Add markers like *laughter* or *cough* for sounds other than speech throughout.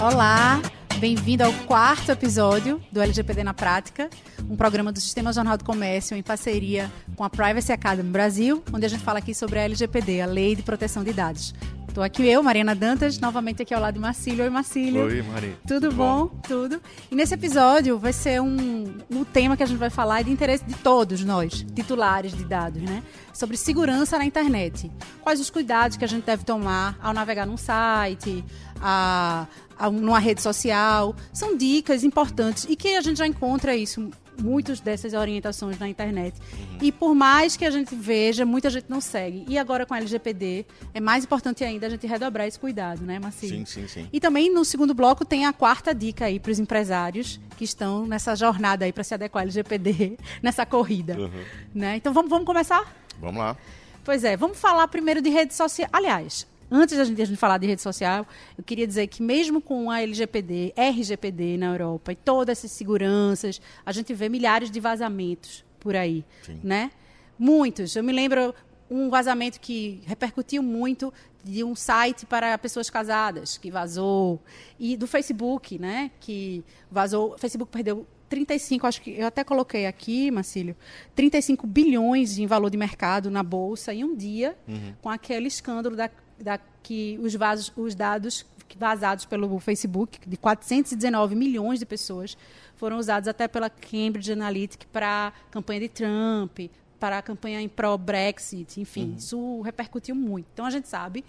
Olá, bem-vindo ao quarto episódio do LGPD na Prática, um programa do Sistema Jornal do Comércio em parceria com a Privacy Academy Brasil, onde a gente fala aqui sobre a LGPD, a Lei de Proteção de Dados. Estou aqui eu, Mariana Dantas, novamente aqui ao lado de Marcílio. Oi, Marcílio. Oi, Mari. Tudo, Tudo bom? bom? Tudo. E nesse episódio vai ser um, um tema que a gente vai falar de interesse de todos nós, titulares de dados, né? Sobre segurança na internet. Quais os cuidados que a gente deve tomar ao navegar num site, a, numa rede social. São dicas importantes e que a gente já encontra isso muitas dessas orientações na internet. Uhum. E por mais que a gente veja, muita gente não segue. E agora com a LGPD, é mais importante ainda a gente redobrar esse cuidado, né, Marcinho? Sim, sim, sim. E também no segundo bloco tem a quarta dica aí para os empresários que estão nessa jornada aí para se adequar ao LGPD, *laughs* nessa corrida. Uhum. Né? Então vamos, vamos começar? Vamos lá. Pois é, vamos falar primeiro de redes sociais. Aliás, antes da gente, falar de rede social, eu queria dizer que mesmo com a LGPD, RGPD na Europa e todas essas seguranças, a gente vê milhares de vazamentos por aí, Sim. né? Muitos. Eu me lembro um vazamento que repercutiu muito de um site para pessoas casadas que vazou e do Facebook, né? Que vazou. O Facebook perdeu 35, acho que eu até coloquei aqui, Marcílio, 35 bilhões em valor de mercado na bolsa em um dia, uhum. com aquele escândalo da da, que os, vasos, os dados vazados pelo Facebook, de 419 milhões de pessoas, foram usados até pela Cambridge Analytica para a campanha de Trump, para a campanha em pró-Brexit, enfim, uhum. isso repercutiu muito. Então a gente sabe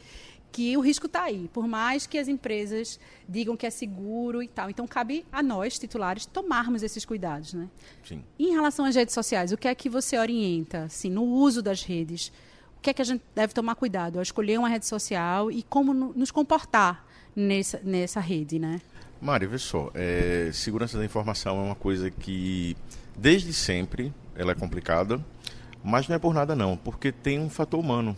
que o risco está aí, por mais que as empresas digam que é seguro e tal. Então cabe a nós, titulares, tomarmos esses cuidados, né? Sim. em relação às redes sociais, o que é que você orienta, assim, no uso das redes? O que é que a gente deve tomar cuidado ao escolher uma rede social e como nos comportar nessa, nessa rede, né? Mari, vê só, é, segurança da informação é uma coisa que desde sempre ela é complicada, mas não é por nada não, porque tem um fator humano.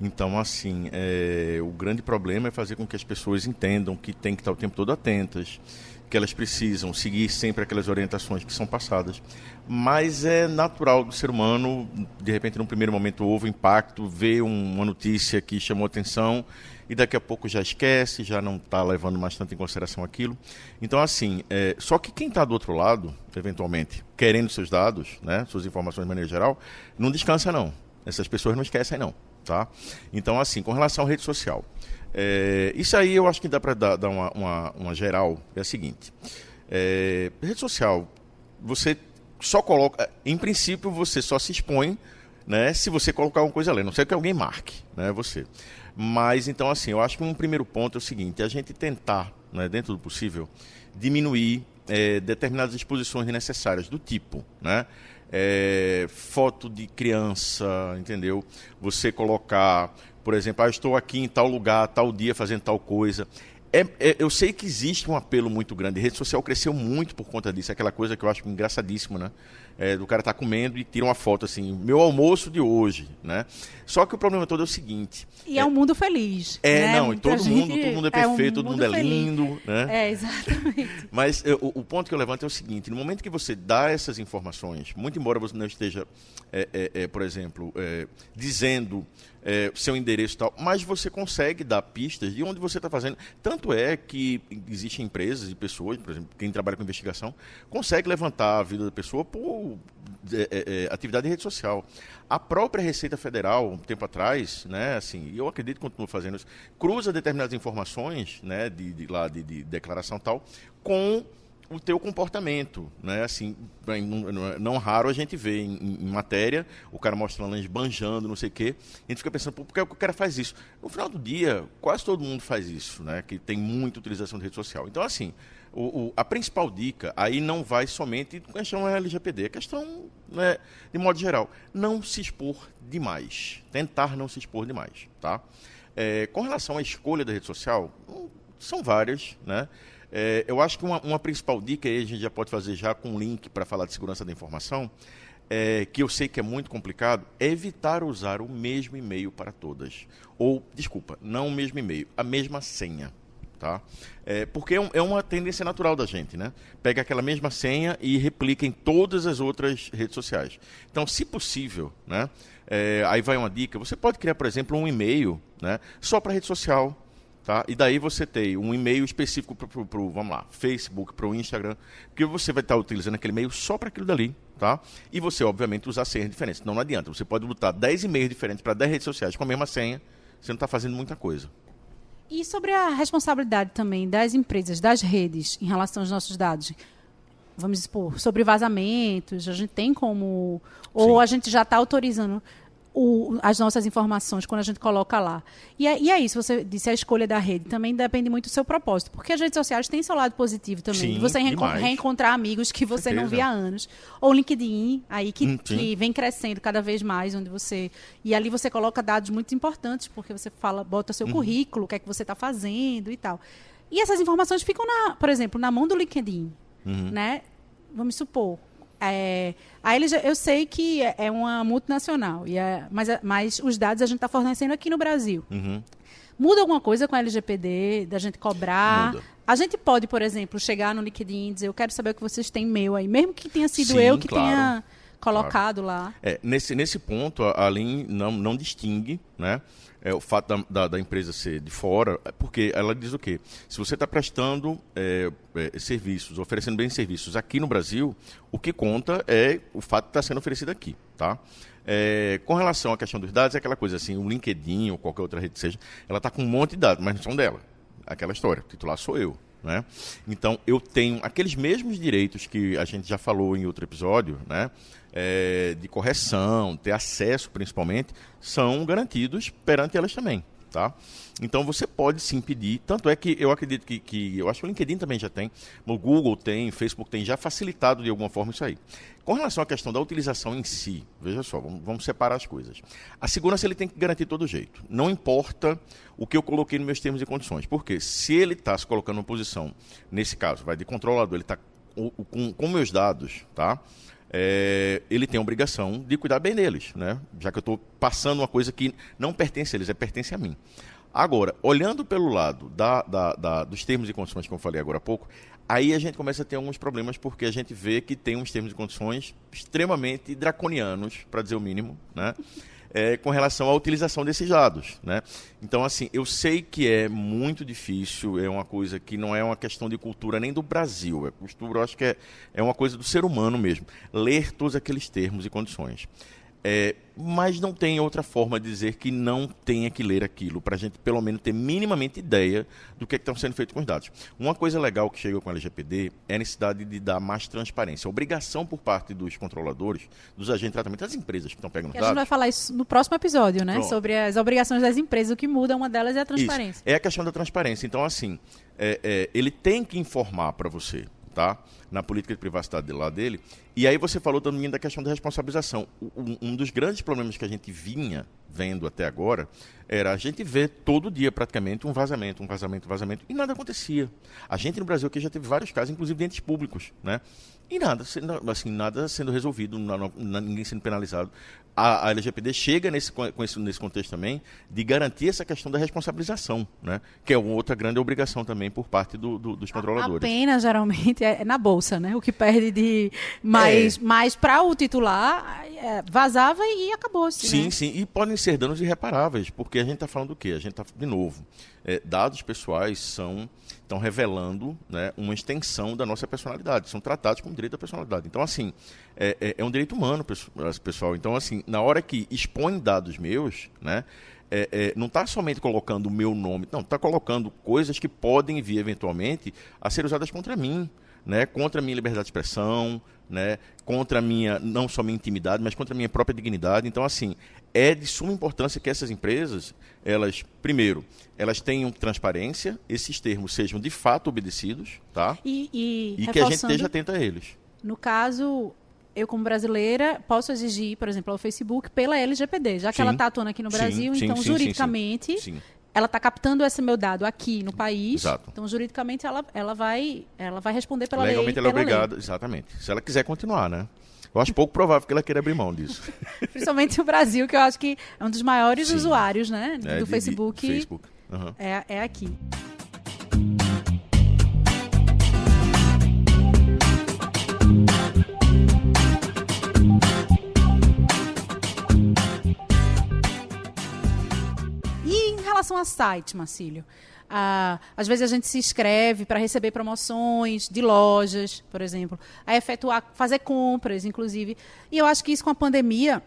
Então, assim, é, o grande problema é fazer com que as pessoas entendam que tem que estar o tempo todo atentas, que elas precisam seguir sempre aquelas orientações que são passadas. Mas é natural do ser humano, de repente, num primeiro momento, houve impacto, vê uma notícia que chamou atenção e daqui a pouco já esquece, já não está levando mais tanto em consideração aquilo. Então, assim, é, só que quem está do outro lado, eventualmente, querendo seus dados, né, suas informações de maneira geral, não descansa, não. Essas pessoas não esquecem, não. Tá? Então, assim, com relação à rede social. É, isso aí eu acho que dá para dar, dar uma, uma, uma, geral. É a seguinte: é, rede social, você só coloca. Em princípio, você só se expõe né, se você colocar alguma coisa ali, não sei que alguém marque, né, você. Mas então, assim, eu acho que um primeiro ponto é o seguinte: a gente tentar, né, dentro do possível, diminuir é, determinadas exposições necessárias, do tipo, né? É, foto de criança, entendeu? Você colocar por exemplo, ah, estou aqui em tal lugar, tal dia, fazendo tal coisa. É, é, eu sei que existe um apelo muito grande. A rede social cresceu muito por conta disso. Aquela coisa que eu acho engraçadíssimo, né? É, do cara estar tá comendo e tira uma foto assim, meu almoço de hoje, né? Só que o problema todo é o seguinte. E é, um mundo feliz. É, né? não, e todo mundo, todo mundo é perfeito, é um todo mundo, mundo é lindo, né? É, exatamente. *laughs* Mas o, o, ponto que eu levanto é o seguinte: no momento que você dá essas informações, muito embora você não esteja, é, é, por exemplo, dizendo é, seu endereço e tal, mas você consegue dar pistas de onde você está fazendo. Tanto é que existem empresas e pessoas, por exemplo, quem trabalha com investigação, consegue levantar a vida da pessoa por é, é, é atividade de rede social. A própria Receita Federal, um tempo atrás, né, assim, eu acredito que continua fazendo isso, cruza determinadas informações, né, de, de lá de, de declaração tal, com o teu comportamento, né? Assim, não raro a gente vê em, em matéria o cara mostrando banjando, não sei o quê. A gente fica pensando, por que o cara faz isso? No final do dia, quase todo mundo faz isso, né? Que tem muita utilização de rede social. Então, assim, o, o, a principal dica aí não vai somente questão LGPD, é questão, né, de modo geral, não se expor demais, tentar não se expor demais, tá? É, com relação à escolha da rede social, hum, são várias, né? É, eu acho que uma, uma, principal dica, aí a gente já pode fazer já com um link para falar de segurança da informação, é, que eu sei que é muito complicado, é evitar usar o mesmo e-mail para todas. Ou, desculpa, não o mesmo e-mail, a mesma senha. Tá? É, porque é, um, é, uma tendência natural da gente, né? Pega aquela mesma senha e replica em todas as outras redes sociais. Então, se possível, né? É, aí vai uma dica, você pode criar, por exemplo, um e-mail né? só para rede social, Tá? E daí você tem um e-mail específico para o, vamos lá, Facebook, para o Instagram, que você vai estar utilizando aquele e-mail só para aquilo dali, tá? E você, obviamente, usar senhas diferentes. Não, não adianta. Você pode botar 10 e-mails diferentes para 10 redes sociais com a mesma senha, você não está fazendo muita coisa. E sobre a responsabilidade também das empresas, das redes, em relação aos nossos dados? Vamos expor, sobre vazamentos, a gente tem como. Ou Sim. a gente já está autorizando o, as nossas informações quando a gente coloca lá. E é, e é, isso, você disse, a escolha da rede também depende muito do seu propósito. Porque as redes sociais têm seu lado positivo também. Sim, você reenco reencontrar amigos que você não via há anos. Ou LinkedIn, aí que, hum, que, vem crescendo cada vez mais, onde você. E ali você coloca dados muito importantes, porque você fala, bota seu uhum. currículo, o que é que você está fazendo e tal. E essas informações ficam, na, por exemplo, na mão do LinkedIn. Uhum. Né? Vamos supor, é, a LG, eu sei que é, é uma multinacional, e é, mas, mas os dados a gente está fornecendo aqui no Brasil. Uhum. Muda alguma coisa com a LGPD, da gente cobrar? Muda. A gente pode, por exemplo, chegar no LinkedIn e dizer, eu quero saber o que vocês têm meu aí, mesmo que tenha sido Sim, eu que claro. tenha colocado claro. lá. É, nesse, nesse ponto, a Lean não, não distingue, né? é, o fato da, da, da, empresa ser de fora, é porque ela diz o quê? Se você está prestando é, é, serviços, oferecendo bem serviços aqui no Brasil, o que conta é o fato de estar tá sendo oferecido aqui, tá? É, com relação à questão dos dados, é aquela coisa assim, o LinkedIn ou qualquer outra rede seja, ela está com um monte de dados, mas não são dela. Aquela história, o titular sou eu. Né? Então, eu tenho aqueles mesmos direitos que a gente já falou em outro episódio, né? É, de correção, ter acesso principalmente, são garantidos perante elas também. Tá? Então você pode sim pedir, tanto é que eu acredito que, que eu acho que o LinkedIn também já tem, o Google tem, o Facebook tem, já facilitado de alguma forma isso aí. Com relação à questão da utilização em si, veja só, vamos, vamos separar as coisas. A segurança ele tem que garantir todo jeito. Não importa o que eu coloquei nos meus termos e condições. Porque se ele está se colocando numa posição, nesse caso, vai de controlador, ele está com, com meus dados, tá? É, ele tem a obrigação de cuidar bem deles, né? já que eu estou passando uma coisa que não pertence a eles, é pertence a mim. Agora, olhando pelo lado da, da, da, dos termos e condições que eu falei agora há pouco, aí a gente começa a ter alguns problemas porque a gente vê que tem uns termos e condições extremamente draconianos, para dizer o mínimo, né? É, com relação à utilização desses dados. Né? Então, assim, eu sei que é muito difícil, é uma coisa que não é uma questão de cultura nem do Brasil, é cultura, acho que é, é uma coisa do ser humano mesmo, ler todos aqueles termos e condições. É, mas não tem outra forma de dizer que não tenha que ler aquilo, para a gente pelo menos ter minimamente ideia do que é está sendo feito com os dados. Uma coisa legal que chega com a LGPD é a necessidade de dar mais transparência. A obrigação por parte dos controladores, dos agentes de tratamento, das empresas que estão pegando dados. A gente vai falar isso no próximo episódio, né? Pronto. Sobre as obrigações das empresas. O que muda, uma delas é a transparência. Isso. É a questão da transparência. Então, assim, é, é, ele tem que informar para você tá? na política de privacidade lá dele. E aí você falou também da questão da responsabilização. Um, um, dos grandes problemas que a gente vinha vendo até agora era a gente ver todo dia praticamente um vazamento, um vazamento, um vazamento, e nada acontecia. A gente no Brasil aqui já teve vários casos, inclusive de entes públicos, né? E nada, assim, nada sendo resolvido, ninguém sendo penalizado a, a LGPD chega nesse, com esse, nesse contexto também de garantir essa questão da responsabilização, né? que é outra grande obrigação também por parte do, do, dos controladores. A pena, geralmente, é na bolsa, né? o que perde de mais, é. mais para o titular, é, vazava e acabou-se. Sim, né? sim, e podem ser danos irreparáveis, porque a gente está falando do quê? A gente está, de novo, é, dados pessoais são estão revelando né, uma extensão da nossa personalidade, são tratados como direito da personalidade. Então, assim, é, é, é um direito humano, pessoal. Então, assim, na hora que expõe dados meus, né, é, é, não está somente colocando o meu nome, não, está colocando coisas que podem vir eventualmente a ser usadas contra mim, né, contra a minha liberdade de expressão, né, contra a minha, não só minha intimidade, mas contra a minha própria dignidade. Então, assim, é de suma importância que essas empresas, elas, primeiro, elas tenham transparência, esses termos sejam de fato obedecidos, tá? E, e, e que a gente esteja atento a eles. No caso, eu como brasileira posso exigir, por exemplo, ao Facebook pela LGPD, já que sim, ela está atuando aqui no Brasil, sim, então sim, juridicamente ela está captando esse meu dado aqui no país. Exato. Então, juridicamente, ela, ela, vai, ela vai responder pela Legalmente lei. Legalmente, ela é obrigada, exatamente. Se ela quiser continuar, né? Eu acho pouco provável que ela queira abrir mão disso. *laughs* Principalmente o Brasil, que eu acho que é um dos maiores Sim. usuários né, do é, Facebook. De, Facebook. Uhum. É, é aqui. Relação a site, Marcílio, a, às vezes a gente se inscreve para receber promoções de lojas, por exemplo, a efetuar, fazer compras, inclusive. E eu acho que isso com a pandemia,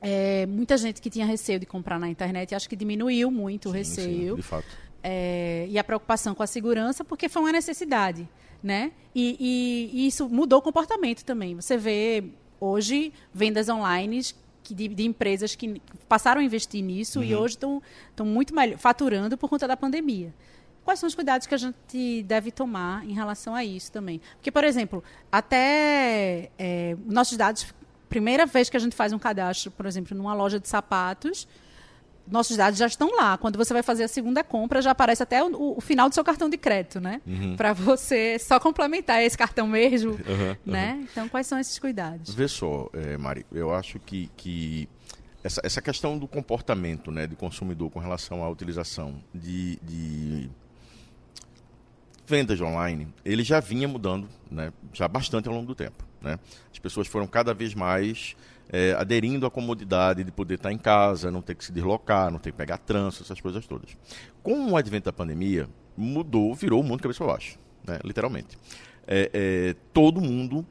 é, muita gente que tinha receio de comprar na internet, acho que diminuiu muito sim, o receio. Sim, de fato. É, e a preocupação com a segurança, porque foi uma necessidade. Né? E, e, e isso mudou o comportamento também. Você vê hoje vendas online de, de, empresas que passaram a investir nisso uhum. e hoje estão muito melhor, faturando por conta da pandemia. Quais são os cuidados que a gente deve tomar em relação a isso também? Porque, por exemplo, até é, nossos dados, primeira vez que a gente faz um cadastro, por exemplo, numa loja de sapatos, nossos dados já estão lá. Quando você vai fazer a segunda compra, já aparece até o, o final do seu cartão de crédito, né? Uhum. Para você só complementar esse cartão mesmo, uhum, né? Uhum. Então, quais são esses cuidados? Vê só, é, Mari, eu acho que, que essa, essa questão do comportamento né, do consumidor com relação à utilização de, de vendas online, ele já vinha mudando né, já bastante ao longo do tempo. Né? As pessoas foram cada vez mais é, aderindo à comodidade de poder estar em casa, não ter que se deslocar, não ter que pegar trânsito, essas coisas todas. Com o advento da pandemia, mudou, virou o mundo cabeça para baixo, né? literalmente. É, é, todo mundo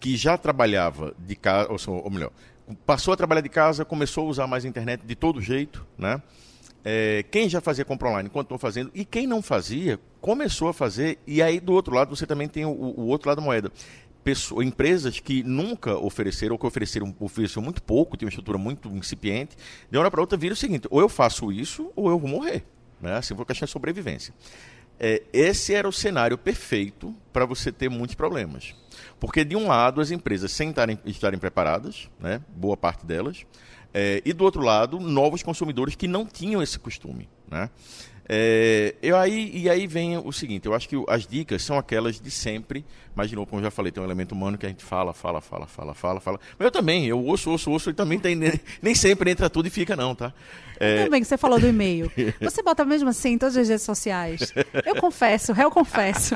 que já trabalhava de casa, ou, ou, melhor, passou a trabalhar de casa, começou a usar mais a internet de todo jeito, né? É, quem já fazia compra online, continuou fazendo, e quem não fazia, começou a fazer, e aí do outro lado você também tem o, o outro lado da moeda pessoas, empresas que nunca ofereceram, ou que ofereceram, ofereceram muito pouco, tinham uma estrutura muito incipiente, de uma hora para outra vira o seguinte, ou eu faço isso, ou eu vou morrer. Né? Assim, vou de sobrevivência. É, esse era o cenário perfeito para você ter muitos problemas. Porque, de um lado, as empresas sem estarem, estarem preparadas, né? boa parte delas, é, e do outro lado, novos consumidores que não tinham esse costume. Né? É, eu aí, e aí vem o seguinte, eu acho que as dicas são aquelas de sempre, mas de novo, como eu já falei, tem um elemento humano que a gente fala, fala, fala, fala, fala, fala. Mas eu também, eu ouço, ouço, ouço, e também tem, nem sempre entra tudo e fica não, tá? É... Também que você falou do e-mail. *laughs* Você bota mesmo assim em todas as redes sociais. Eu confesso, *laughs* eu confesso.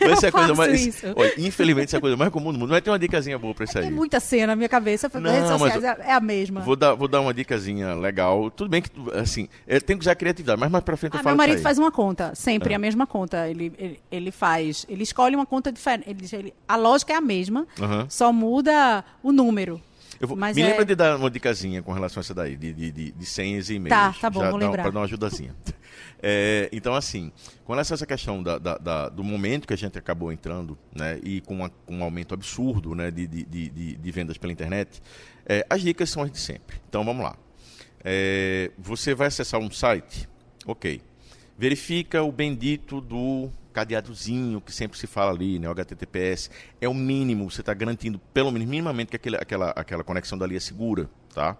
Mas eu é coisa mais. Isso. Olha, infelizmente, essa é a coisa mais comum do mundo. Mas tem uma dicasinha boa pra isso aí. Tem muita cena na minha cabeça. Não, redes sociais é a mesma. Vou dar, vou dar uma dicasinha legal. Tudo bem que, assim, tem que usar criatividade, mas mais pra frente eu ah, falo. Meu marido faz uma conta, sempre é. a mesma conta. Ele, ele, ele, faz. Ele escolhe uma conta diferente. Ele, ele, a lógica é a mesma, uhum. só muda o número. Vou, me é... lembra de dar uma dicasinha com relação a essa daí, de, de, de, de senhas e e-mails. Tá, tá bom, vou lembrar. Para dar uma ajudazinha. *laughs* É, então, assim, com relação a essa questão da, da, da, do momento que a gente acabou entrando, né, e com, uma, com um aumento absurdo né, de, de, de, de vendas pela internet, é, as dicas são as de sempre. Então, vamos lá. É, você vai acessar um site, ok. Verifica o bendito do cadeadozinho que sempre se fala ali, né, o HTTPS, é o mínimo, você está garantindo pelo menos minimamente que aquele, aquela, aquela conexão dali é segura, tá?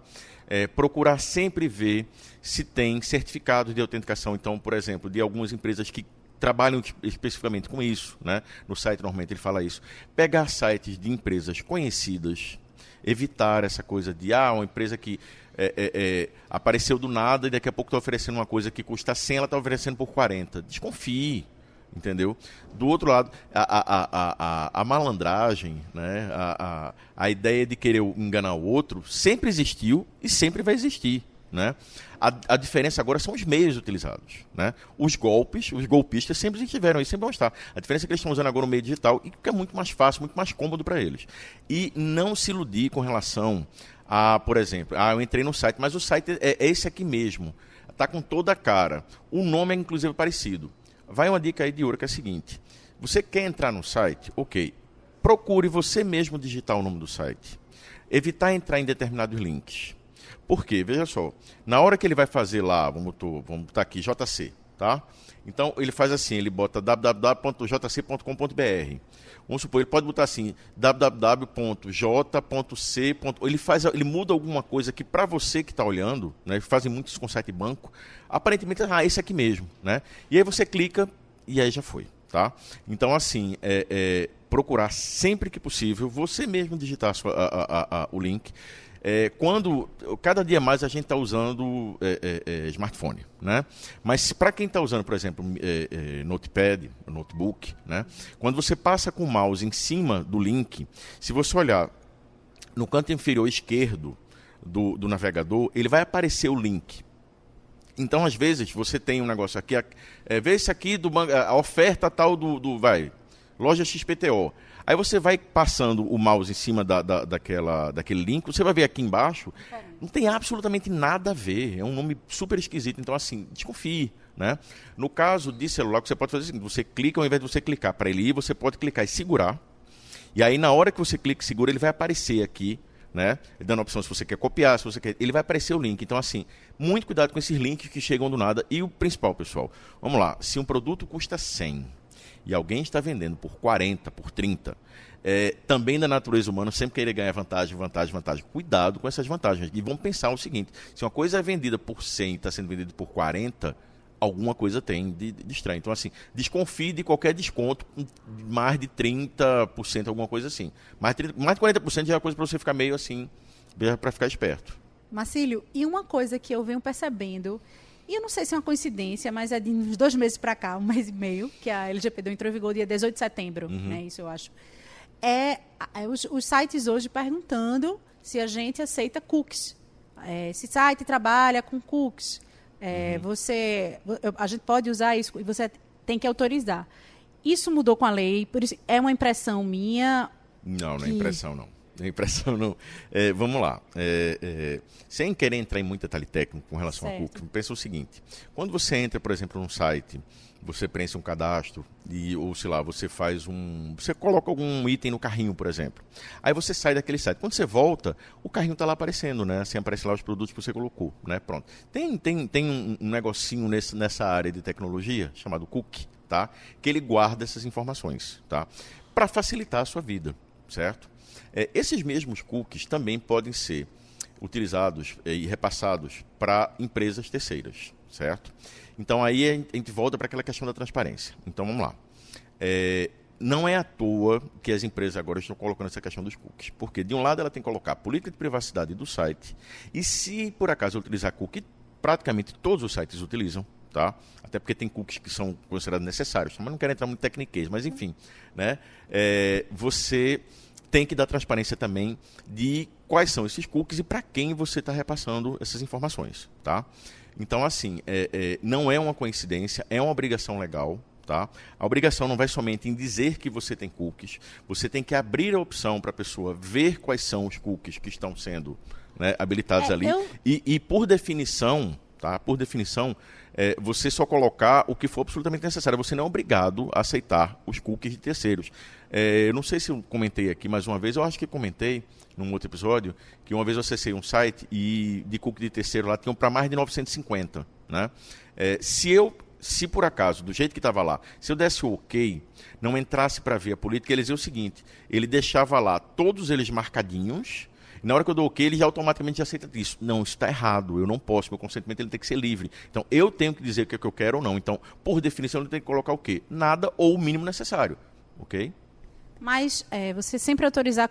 É, procurar sempre ver se tem certificados de autenticação, então, por exemplo, de algumas empresas que trabalham especificamente com isso, né? No site normalmente ele fala isso. Pegar sites de empresas conhecidas, evitar essa coisa de ah, uma empresa que é, é, é, apareceu do nada e daqui a pouco está oferecendo uma coisa que custa 100, ela está oferecendo por 40. Desconfie entendeu? Do outro lado, a, a, a, a malandragem, né? a, a, a ideia de querer enganar o outro sempre existiu e sempre vai existir. Né? A, a diferença agora são os meios utilizados. Né? Os golpes, os golpistas sempre estiveram aí, sempre vão estar. A diferença é que eles estão usando agora o meio digital e que é muito mais fácil, muito mais cômodo para eles. E não se iludir com relação a, por exemplo, ah, eu entrei no site, mas o site é, é esse aqui mesmo. Está com toda a cara. O nome é inclusive parecido vai uma dica aí de ouro que é a seguinte: você quer entrar no site? Ok. Procure você mesmo digitar o nome do site. Evitar entrar em determinados links. Por quê? Veja só. Na hora que ele vai fazer lá, vamos, vamos botar aqui, JC, tá? Então ele faz assim, ele bota www.jc.com.br. Vamos supor, ele pode botar assim, www.j.c. Ele faz, ele muda alguma coisa que para você que está olhando, né? Fazem muito isso com site banco. Aparentemente, ah, esse aqui mesmo, né? E aí você clica e aí já foi, tá? Então assim, é, é procurar sempre que possível você mesmo digitar sua, a, a, a, o link é, quando cada dia mais a gente está usando é, é, é, smartphone, né? Mas para quem está usando, por exemplo, é, notepad, notebook, né? Quando você passa com o mouse em cima do link, se você olhar no canto inferior esquerdo do, do navegador, ele vai aparecer o link. Então, às vezes, você tem um negócio aqui, é, vê esse aqui, do, a oferta tal do, do, vai, loja XPTO. Aí você vai passando o mouse em cima da, da, daquela, daquele link, você vai ver aqui embaixo, não tem absolutamente nada a ver, é um nome super esquisito, então assim, desconfie. Né? No caso de celular, você pode fazer o seguinte, você clica, ao invés de você clicar para ele ir, você pode clicar e segurar, e aí na hora que você clica e segura, ele vai aparecer aqui, né? Dando a opção se você quer copiar, se você quer. Ele vai aparecer o link. Então, assim, muito cuidado com esses links que chegam do nada. E o principal, pessoal, vamos lá. Se um produto custa 100 e alguém está vendendo por 40, por 30, é, também da natureza humana sempre querer ganhar vantagem, vantagem, vantagem. Cuidado com essas vantagens. E vamos pensar o seguinte: se uma coisa é vendida por 100 e está sendo vendida por 40, alguma coisa tem de, de, estranho. Então, assim, desconfie de qualquer desconto, mais de 30%, alguma coisa assim. Mais, 30, mais de 40% já é coisa para você ficar meio assim, para ficar esperto. Marcílio, e uma coisa que eu venho percebendo, e eu não sei se é uma coincidência, mas é de uns dois meses para cá, um mês e meio, que a LGPD entrou em vigor dia 18 de setembro, uhum. né, isso eu acho. É, é os, os, sites hoje perguntando se a gente aceita cookies. É, esse site trabalha com cookies. É, uhum. Você, a gente pode usar isso e você tem que autorizar. Isso mudou com a lei, por isso é uma impressão minha. Não, não é impressão não. A impressão não. É, vamos lá. É, é, sem querer entrar em muito detalhe técnico com relação certo. a cookie, pensa o seguinte: quando você entra, por exemplo, num site, você preenche um cadastro e ou sei lá, você faz um, você coloca algum item no carrinho, por exemplo. Aí você sai daquele site. Quando você volta, o carrinho está lá aparecendo, né? Assim aparece lá os produtos que você colocou, né? Pronto. Tem tem tem um, um negocinho nesse, nessa área de tecnologia chamado cookie, tá? Que ele guarda essas informações, tá? Para facilitar a sua vida, certo? É, esses mesmos cookies também podem ser utilizados é, e repassados para empresas terceiras, certo? Então aí a gente volta para aquela questão da transparência. Então vamos lá. É, não é à toa que as empresas agora estão colocando essa questão dos cookies. Porque, de um lado, ela tem que colocar a política de privacidade do site, e se por acaso utilizar cookie, praticamente todos os sites utilizam, tá? Até porque tem cookies que são considerados necessários, mas não quero entrar muito em tecniquez, mas enfim, né? É, você tem que dar transparência também de quais são esses cookies e para quem você está repassando essas informações, tá? Então, assim, é, é, não é uma coincidência, é uma obrigação legal, Tá? A obrigação não vai somente em dizer que você tem cookies, você tem que abrir a opção para a pessoa ver quais são os cookies que estão sendo né, habilitados é, ali. Eu... E, e, por definição, tá? por definição, é, você só colocar o que for absolutamente necessário. Você não é obrigado a aceitar os cookies de terceiros. É, eu não sei se eu comentei aqui mais uma vez, eu acho que comentei num outro episódio, que uma vez eu acessei um site e de cookie de terceiro lá tinham para mais de 950. Né? É, se eu se por acaso, do jeito que estava lá, se eu desse o ok, não entrasse para ver a política, ele dizia o seguinte: ele deixava lá todos eles marcadinhos, na hora que eu dou ok, ele já automaticamente aceita isso. Não, está errado, eu não posso, meu consentimento ele tem que ser livre. Então, eu tenho que dizer o que, é que eu quero ou não. Então, por definição, ele tem que colocar o quê? Nada ou o mínimo necessário. Ok? Mas é, você sempre autorizar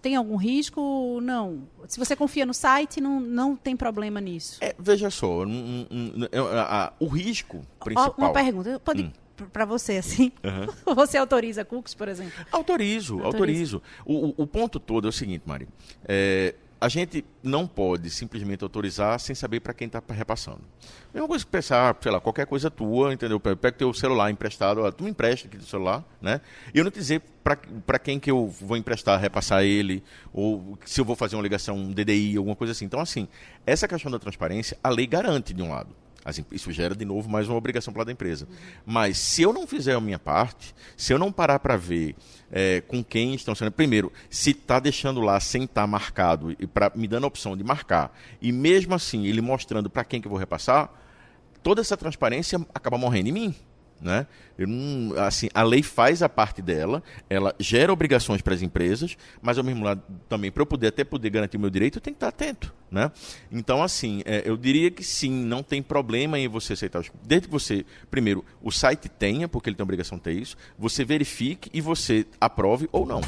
tem algum risco? Não. Se você confia no site, não, não tem problema nisso. É, veja só, um, um, um, o risco principal. Uma pergunta, pode hum. para você assim? Uhum. *laughs* Você autoriza cookies, por exemplo? Autorizo, autorizo. autorizo. O, o, o, ponto todo é o seguinte, Mari. É, a gente não pode simplesmente autorizar sem saber para quem está repassando. É uma coisa que pensar, sei lá, qualquer coisa tua, entendeu? Pega teu celular emprestado, tu me empresta aqui do celular, né? E eu não te dizer para quem que eu vou emprestar, repassar ele, ou se eu vou fazer uma ligação, um DDI, alguma coisa assim. Então, assim, essa questão da transparência, a lei garante de um lado. Isso gera, de novo, mais uma obrigação para a empresa. Mas se eu não fizer a minha parte, se eu não parar para ver é, com quem estão sendo. Primeiro, se está deixando lá sem estar tá marcado, e pra, me dando a opção de marcar, e mesmo assim ele mostrando para quem que eu vou repassar, toda essa transparência acaba morrendo em mim. Né? Assim, a lei faz a parte dela, ela gera obrigações para as empresas, mas ao mesmo lado também, para eu poder até poder garantir o meu direito, eu tenho que estar atento. Né? Então, assim, é, eu diria que sim, não tem problema em você aceitar os Desde que você, primeiro, o site tenha, porque ele tem obrigação de ter isso, você verifique e você aprove ou não.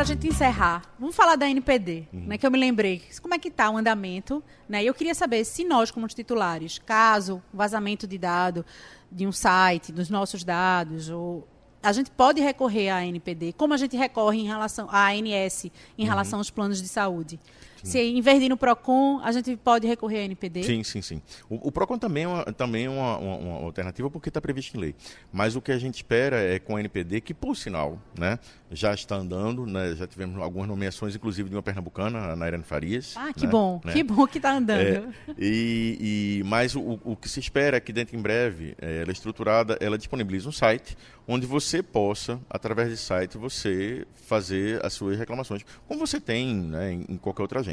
Para a gente encerrar, vamos falar da NPD, uhum. né, que eu me lembrei. Como é que está o andamento? Né? Eu queria saber se nós, como titulares, caso vazamento de dado de um site, dos nossos dados, ou a gente pode recorrer à NPD, como a gente recorre em relação à ANS em uhum. relação aos planos de saúde. Se em vez de ir no PROCON, a gente pode recorrer à NPD? Sim, sim, sim. O, o PROCON também é uma, também é uma, uma, uma alternativa porque está previsto em lei. Mas o que a gente espera é com a NPD, que por sinal né, já está andando, né, já tivemos algumas nomeações, inclusive de uma pernambucana, a Nairane Farias. Ah, que né, bom, né? que bom que está andando. É, e, e, mas o, o que se espera é que dentro em breve, é, ela é estruturada, ela disponibiliza um site onde você possa, através desse site, você fazer as suas reclamações, como você tem né, em, em qualquer outra agência.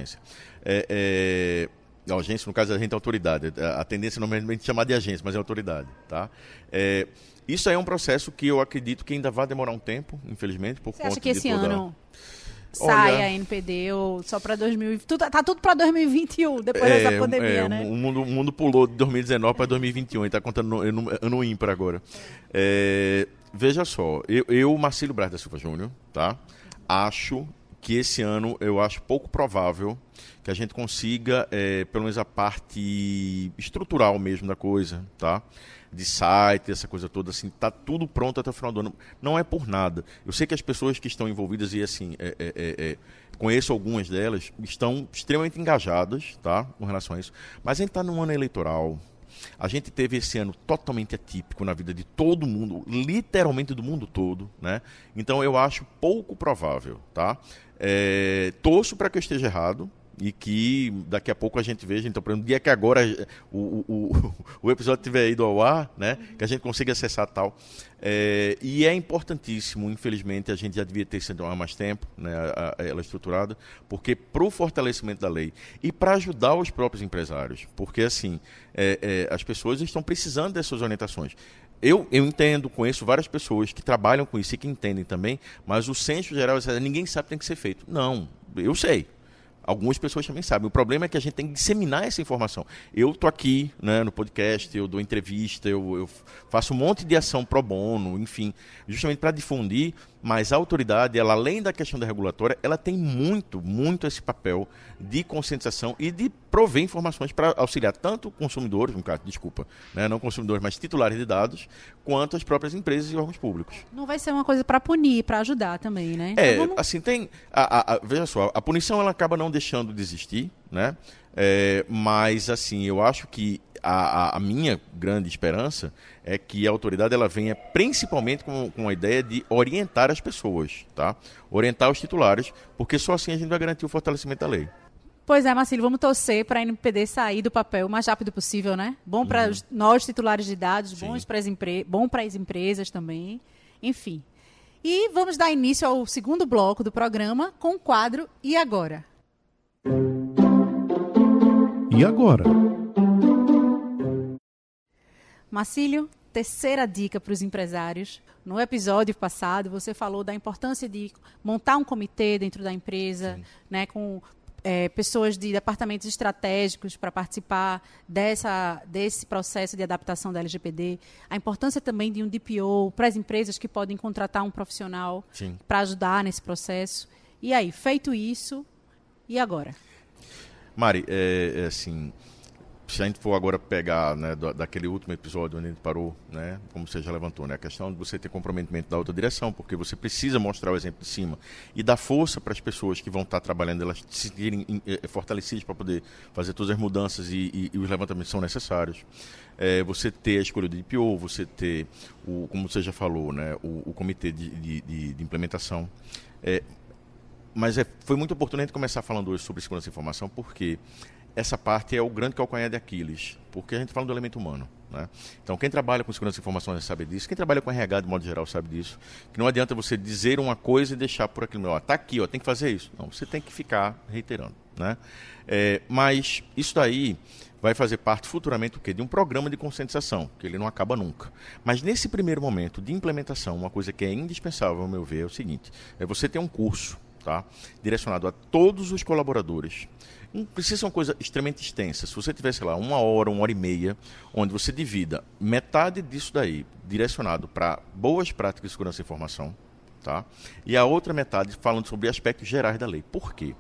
É, é, a agência, no caso, a gente é autoridade. A tendência normalmente é chamar de agência, mas é autoridade. Tá? É, isso aí é um processo que eu acredito que ainda vai demorar um tempo, infelizmente, por Você conta acha que esse toda... ano sai Olha, a NPD ou só para 2020? Tudo, tá tudo para 2021, depois é, dessa pandemia, é, né? O mundo, o mundo pulou de 2019 para 2021 e está contando ano, ano ímpar agora. É, veja só, eu, eu Marcelo Braz da Silva Júnior, tá? Acho que esse ano eu acho pouco provável que a gente consiga, é, pelo menos a parte estrutural mesmo da coisa, tá? De site, essa coisa toda, assim, tá tudo pronto até o final do ano. Não é por nada. Eu sei que as pessoas que estão envolvidas, e assim, é, é, é, é conheço algumas delas, estão extremamente engajadas, tá? Com relação a isso. Mas a gente está num ano eleitoral, a gente teve esse ano totalmente atípico na vida de todo mundo, literalmente do mundo todo, né? Então eu acho pouco provável, tá? É, torço para que eu esteja errado, e que daqui a pouco a gente veja, então, no dia que agora o, o, *laughs* o episódio tiver ido ao ar, né, que a gente consiga acessar tal. É, e é importantíssimo, infelizmente, a gente já devia ter sido há mais tempo, né, ela estruturada, porque para o fortalecimento da lei e para ajudar os próprios empresários, porque assim, é, é, as pessoas estão precisando dessas orientações. Eu, eu entendo, conheço várias pessoas que trabalham com isso e que entendem também, mas o senso geral ninguém sabe que tem que ser feito. Não, eu sei, Algumas pessoas também sabem. O problema é que a gente tem que disseminar essa informação. Eu estou aqui né, no podcast, eu dou entrevista, eu, eu faço um monte de ação pro bono, enfim, justamente para difundir mas a autoridade, ela além da questão da regulatória, ela tem muito, muito esse papel de conscientização e de prover informações para auxiliar tanto consumidores, no caso, desculpa, né, não consumidores, mas titulares de dados, quanto as próprias empresas e órgãos públicos. Não vai ser uma coisa para punir, para ajudar também, né? É, então, vamos... assim, tem. A, a, a, veja só, a punição ela acaba não deixando de existir, né? É, mas, assim, eu acho que a, a, minha grande esperança é que a autoridade ela venha principalmente com, com a ideia de orientar as pessoas, tá? Orientar os titulares, porque só assim a gente vai garantir o fortalecimento da lei. Pois é, Marcelo, vamos torcer para a NPD sair do papel o mais rápido possível, né? Bom para uhum. nós titulares de dados, bom para, as empre... bom para as empresas também, enfim. E vamos dar início ao segundo bloco do programa com o quadro E Agora? E agora? Marcílio, terceira dica para os empresários. No episódio passado, você falou da importância de montar um comitê dentro da empresa, né, com é, pessoas de departamentos estratégicos para participar dessa, desse processo de adaptação da LGPD. A importância também de um DPO para as empresas que podem contratar um profissional para ajudar nesse processo. E aí, feito isso, e agora? Mari, é, é assim, se a gente for agora pegar né, daquele último episódio onde a gente parou, né, como você já levantou, né, a questão de você ter comprometimento da alta direção, porque você precisa mostrar o exemplo de cima e dar força para as pessoas que vão estar trabalhando, elas se sentirem eh, fortalecidas para poder fazer todas as mudanças e, e, e os levantamentos são necessários. É, você ter a escolha do IPO, você ter, o, como você já falou, né, o, o comitê de, de, de implementação. É, mas é, foi muito oportuno a gente começar falando hoje sobre segurança da informação, porque essa parte é o grande calcanhar de Aquiles, porque a gente fala do elemento humano. Né? Então, quem trabalha com segurança de informações sabe disso, quem trabalha com RH de modo geral sabe disso, que não adianta você dizer uma coisa e deixar por aquilo, ó, tá aqui, ó, tem que fazer isso. Não, você tem que ficar reiterando. Né? É, mas isso daí vai fazer parte futuramente de um programa de conscientização, que ele não acaba nunca. Mas nesse primeiro momento de implementação, uma coisa que é indispensável, ao meu ver, é o seguinte: é você ter um curso tá, direcionado a todos os colaboradores não precisa ser uma coisa extremamente extensa. Se você tiver, sei lá, uma hora, uma hora e meia, onde você divida metade disso daí direcionado para boas práticas de segurança da informação, Tá? E a outra metade falando sobre aspectos gerais da lei. Por quê?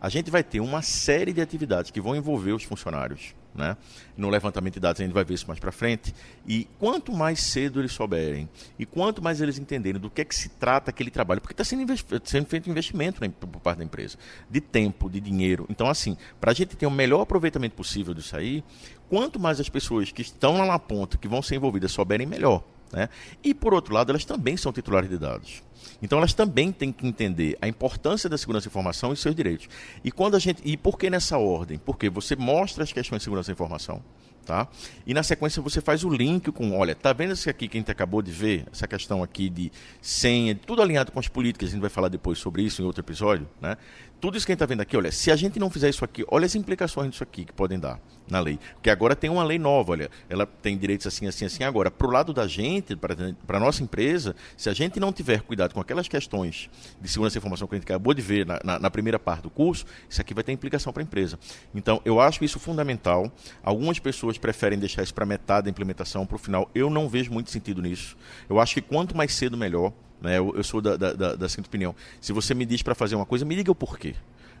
A gente vai ter uma série de atividades que vão envolver os funcionários. Né? No levantamento de dados a gente vai ver isso mais para frente. E quanto mais cedo eles souberem e quanto mais eles entenderem do que é que se trata aquele trabalho, porque está sendo, sendo, feito investimento né, por parte da empresa, de tempo, de dinheiro. Então, assim, para a gente ter o melhor aproveitamento possível disso aí, quanto mais as pessoas que estão lá na ponta, que vão ser envolvidas, souberem, melhor. Né? E, por outro lado, elas também são titulares de dados. Então elas também têm que entender a importância da segurança da informação e seus direitos. E quando a gente e por que nessa ordem? Porque você mostra as questões de segurança da informação, tá? E na sequência você faz o link com, olha, tá vendo isso aqui que a gente acabou de ver, essa questão aqui de senha, tudo alinhado com as políticas, a gente vai falar depois sobre isso em outro episódio, né? Tudo isso que a gente está vendo aqui, olha, se a gente não fizer isso aqui, olha as implicações disso aqui que podem dar na lei. Porque agora tem uma lei nova, olha, ela tem direitos assim, assim, assim. Agora, para o lado da gente, para a nossa empresa, se a gente não tiver cuidado com aquelas questões de segurança da informação que a gente acabou de ver na, na, na primeira parte do curso, isso aqui vai ter implicação para a empresa. Então, eu acho isso fundamental. Algumas pessoas preferem deixar isso para metade da implementação, para o final. Eu não vejo muito sentido nisso. Eu acho que quanto mais cedo, melhor. Né? Eu, eu sou da, da, da, da seguinte opinião. Se você me diz para fazer uma coisa, me diga o porquê.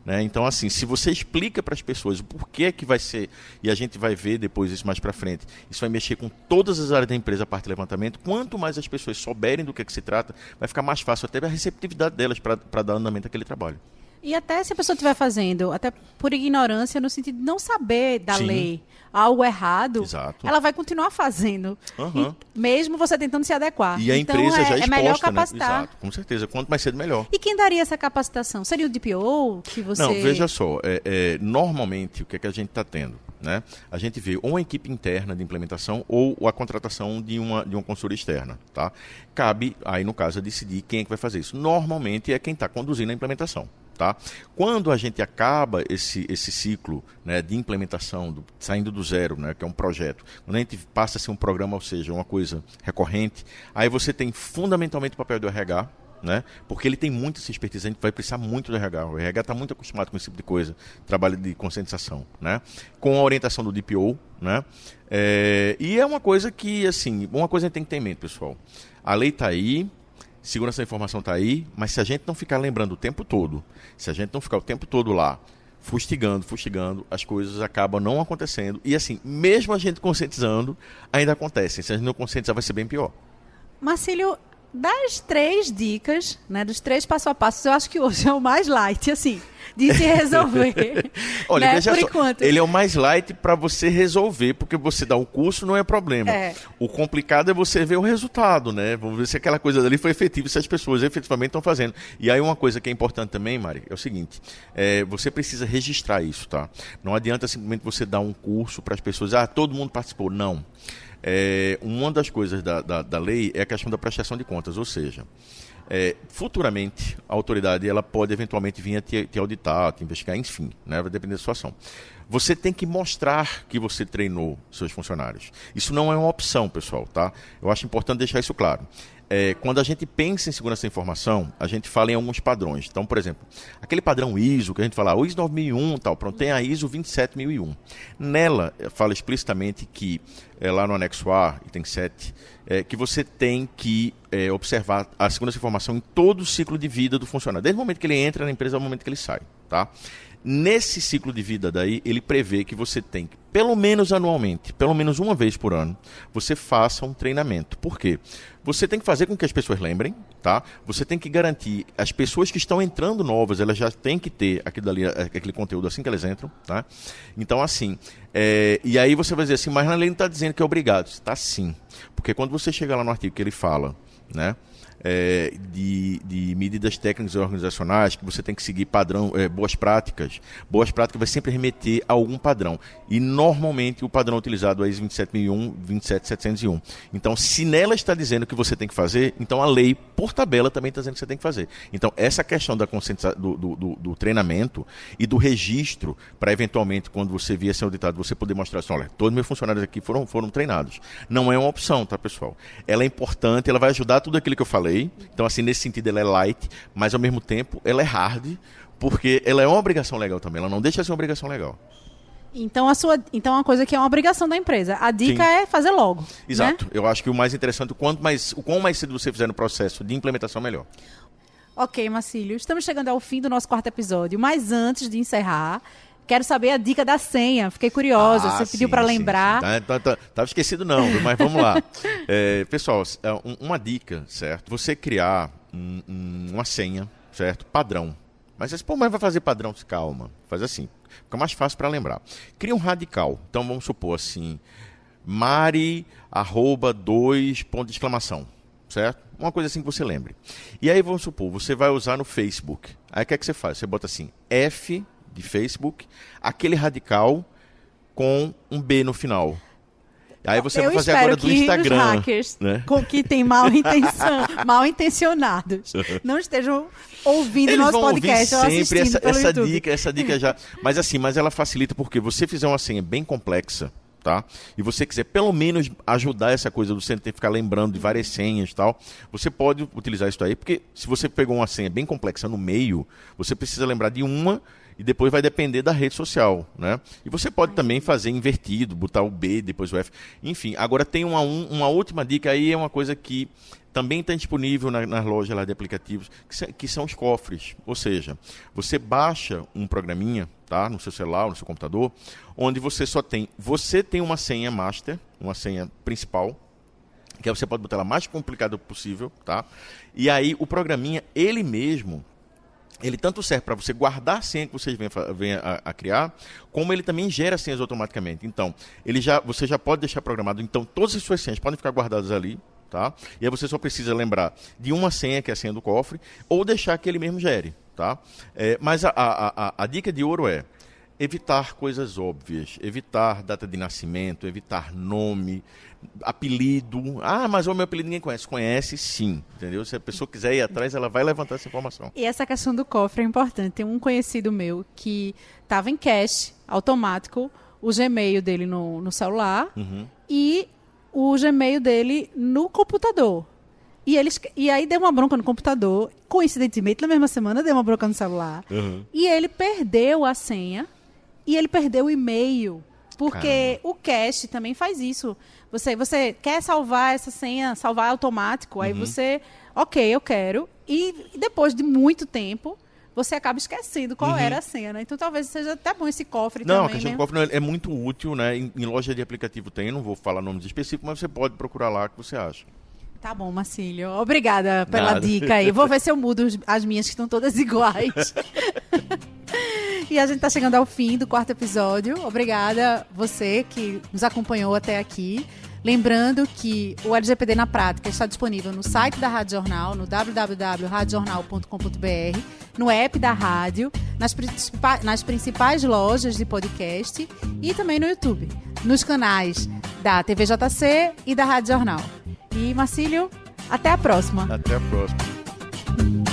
Né? Então, assim, se você explica para as pessoas o porquê que vai ser, e a gente vai ver depois isso mais para frente, isso vai mexer com todas as áreas da empresa a parte de levantamento, quanto mais as pessoas souberem do que, é que se trata, vai ficar mais fácil até a receptividade delas para dar andamento àquele trabalho. E até se a pessoa estiver fazendo, até por ignorância, no sentido de não saber da Sim. lei algo errado, Exato. ela vai continuar fazendo. Uhum. mesmo você tentando se adequar. E a então, empresa é, já exposta, é melhor né? capacitar. Né? Exato, com certeza. Quanto mais cedo, melhor. E quem daria essa capacitação? Seria o DPO que você... Não, veja só. É, é, normalmente, o que, é que a gente está tendo? Né? A gente vê ou uma equipe interna de implementação ou a contratação de uma, de uma consultoria externa. Tá? Cabe, aí no caso, decidir quem é que vai fazer isso. Normalmente é quem está conduzindo a implementação. Tá? Quando a gente acaba esse, esse ciclo né, de implementação, do, saindo do zero, né, que é um projeto, quando a gente passa a ser um programa, ou seja, uma coisa recorrente, aí você tem fundamentalmente o papel do RH, né? Porque ele tem muito essa expertise, a gente vai precisar muito do RH. O RH está muito acostumado com esse tipo de coisa, trabalho de conscientização, né? Com a orientação do DPO, né? É, e é uma coisa que, assim, uma coisa a gente tem que ter em mente, pessoal. A lei está aí, segurança da informação está aí, mas se a gente não ficar lembrando o tempo todo, se a gente não ficar o tempo todo lá fustigando, fustigando, as coisas acabam não acontecendo. E assim, mesmo a gente conscientizando, ainda acontecem. Se a gente não conscientizar, vai ser bem pior. Marcílio, das três dicas, né, dos três passo a passo, eu acho que hoje é o mais light, assim, de se resolver. *laughs* Olha, né, veja por só, enquanto. ele é o mais light para você resolver, porque você dá o curso não é problema. É. O complicado é você ver o resultado, né? Vamos ver se aquela coisa dali foi efetiva, se as pessoas efetivamente estão fazendo. E aí uma coisa que é importante também, Mari, é o seguinte: é, você precisa registrar isso, tá? Não adianta simplesmente você dar um curso para as pessoas, ah, todo mundo participou. Não. É, uma das coisas da, da, da, lei é a questão da prestação de contas, ou seja, é, futuramente a autoridade ela pode eventualmente vir a te, te auditar, te investigar, enfim, né, vai depender da situação. Você tem que mostrar que você treinou seus funcionários. Isso não é uma opção, pessoal, tá? Eu acho importante deixar isso claro é, quando a gente pensa em segurança da informação, a gente fala em alguns padrões. Então, por exemplo, aquele padrão ISO que a gente fala, o ISO 9001, tal, pronto, tem a ISO 27001. Nela, eh, fala explicitamente que, é, lá no anexo A, item 7, é, que você tem que é, observar a segurança da informação em todo o ciclo de vida do funcionário, desde o momento que ele entra na empresa ao momento que ele sai. Tá? Nesse ciclo de vida daí, ele prevê que você tem que, pelo menos anualmente, pelo menos uma vez por ano, você faça um treinamento. Por quê? Você tem que fazer com que as pessoas lembrem, tá? Você tem que garantir as pessoas que estão entrando novas, elas já têm que ter aquilo dali, aquele conteúdo assim que elas entram, tá? Então, assim, é, e aí você vai dizer assim, mas na lei não está dizendo que é obrigado. Está sim. Porque quando você chega lá no artigo que ele fala, né? é, de, de, medidas técnicas organizacionais, que você tem que seguir padrão, é, boas práticas. Boas práticas vai sempre remeter a algum padrão. E normalmente o padrão utilizado é ISO 27001, 27701. Então, se nela está dizendo que você tem que fazer, então a lei, por tabela, também está dizendo que você tem que fazer. Então, essa questão da do, do, do, do treinamento e do registro, para eventualmente, quando você vier ser auditado, você poder mostrar assim, olha, todos meus funcionários aqui foram, foram treinados. Não é uma opção, tá, pessoal? Ela é importante, ela vai ajudar tudo aquilo que eu falei. Então, assim, nesse sentido, ela é light, mas ao mesmo tempo ela é hard, porque ela é uma obrigação legal também. Ela não deixa de ser uma obrigação legal. Então, a sua, então, é uma coisa que é uma obrigação da empresa. A dica Sim. é fazer logo. Né? Exato. Né? Eu acho que o mais interessante, o quanto mais, o quão mais cedo você fizer no processo de implementação, melhor. Ok, Marcílio, estamos chegando ao fim do nosso quarto episódio, mas antes de encerrar, quero saber a dica da senha. Fiquei curiosa, Ah, você pediu para lembrar. sim. Tá, tá, tá, tava esquecido não, mas vamos lá. *laughs* É, pessoal, é, um- uma dica, certo? Você criar um- um- uma senha, certo? Padrão. Mas você, pô, mas vai fazer padrão? Calma, faz assim. Fica mais fácil para lembrar. Cria um radical. Então vamos supor assim, Mari, arroba, dois, ponto de exclamação. Certo? Uma coisa assim que você lembre. E aí vamos supor, você vai usar no Facebook. Aí o que é que você faz? Você bota assim, F de Facebook, aquele radical com um B no final. Aí você Eu vai fazer agora do Instagram. os hackers né? com que tem mal *laughs* intenção, mal intencionados, *laughs* não estejam ouvindo Eles nosso podcast ou ouvir sempre essa, essa dica, essa dica já. Mas assim, mas ela facilita porque você fizer uma senha bem complexa, tá? E você quiser pelo menos ajudar essa coisa do você ter que ficar lembrando de várias senhas e tal, você pode utilizar isso aí, porque se você pegou uma senha bem complexa no meio, você precisa lembrar de uma e depois vai depender da rede social, né? E você pode também fazer invertido, botar o B, depois o F. Enfim, agora tem uma, um- uma última dica aí, é uma coisa que também está disponível na- nas lojas lá de aplicativos, que, que são os cofres. Ou seja, você baixa um programinha, tá? No seu celular, no seu computador, onde você só tem. Você tem uma senha master, uma senha principal, que aí você pode botar ela mais complicada possível, tá? E aí o programinha, ele mesmo, ele tanto serve para você guardar a senha que vocês venham a, a criar, como ele também gera senhas automaticamente. Então, ele já, você já pode deixar programado. Então, todas as suas senhas podem ficar guardadas ali, tá? E aí você só precisa lembrar de uma senha, que é a senha do cofre, ou deixar que ele mesmo gere, tá? É, mas a, a, a, a dica de ouro é evitar coisas óbvias, evitar data de nascimento, evitar nome, apelido. Ah, mas o meu apelido ninguém conhece. Conhece sim, entendeu? Se a pessoa quiser ir atrás, ela vai levantar essa informação. E essa questão do cofre é importante. Tem um conhecido meu que estava em cache automático, o Gmail dele no, no celular Uhum. e o Gmail dele no computador. E, eles, e aí deu uma bronca no computador. Coincidentemente, na mesma semana, deu uma bronca no celular. Uhum. E ele perdeu a senha e ele perdeu o e-mail. Porque o cache também faz isso. Você, você quer salvar essa senha, salvar automático, aí você, ok, eu quero. E depois de muito tempo, você acaba esquecendo qual era a senha, né? Então talvez seja até bom esse cofre Não, a também, questão né? do cofre não, é muito útil, né? Em, em loja de aplicativo tem, não vou falar nomes específicos, mas você pode procurar lá o que você acha. Tá bom, Marcílio. Obrigada pela Nada. dica aí. Vou ver se eu mudo as minhas que estão todas *laughs* iguais. e a gente tá chegando ao fim do quarto episódio. Obrigada você que nos acompanhou até aqui. Lembrando que o LGPD na prática está disponível no site da Rádio Jornal, no www.radiojornal.com.br, no app da rádio, nas, nas principais lojas de podcast e também no YouTube, nos canais da TVJC e da Rádio Jornal. E Marcílio, até a próxima. Até a próxima.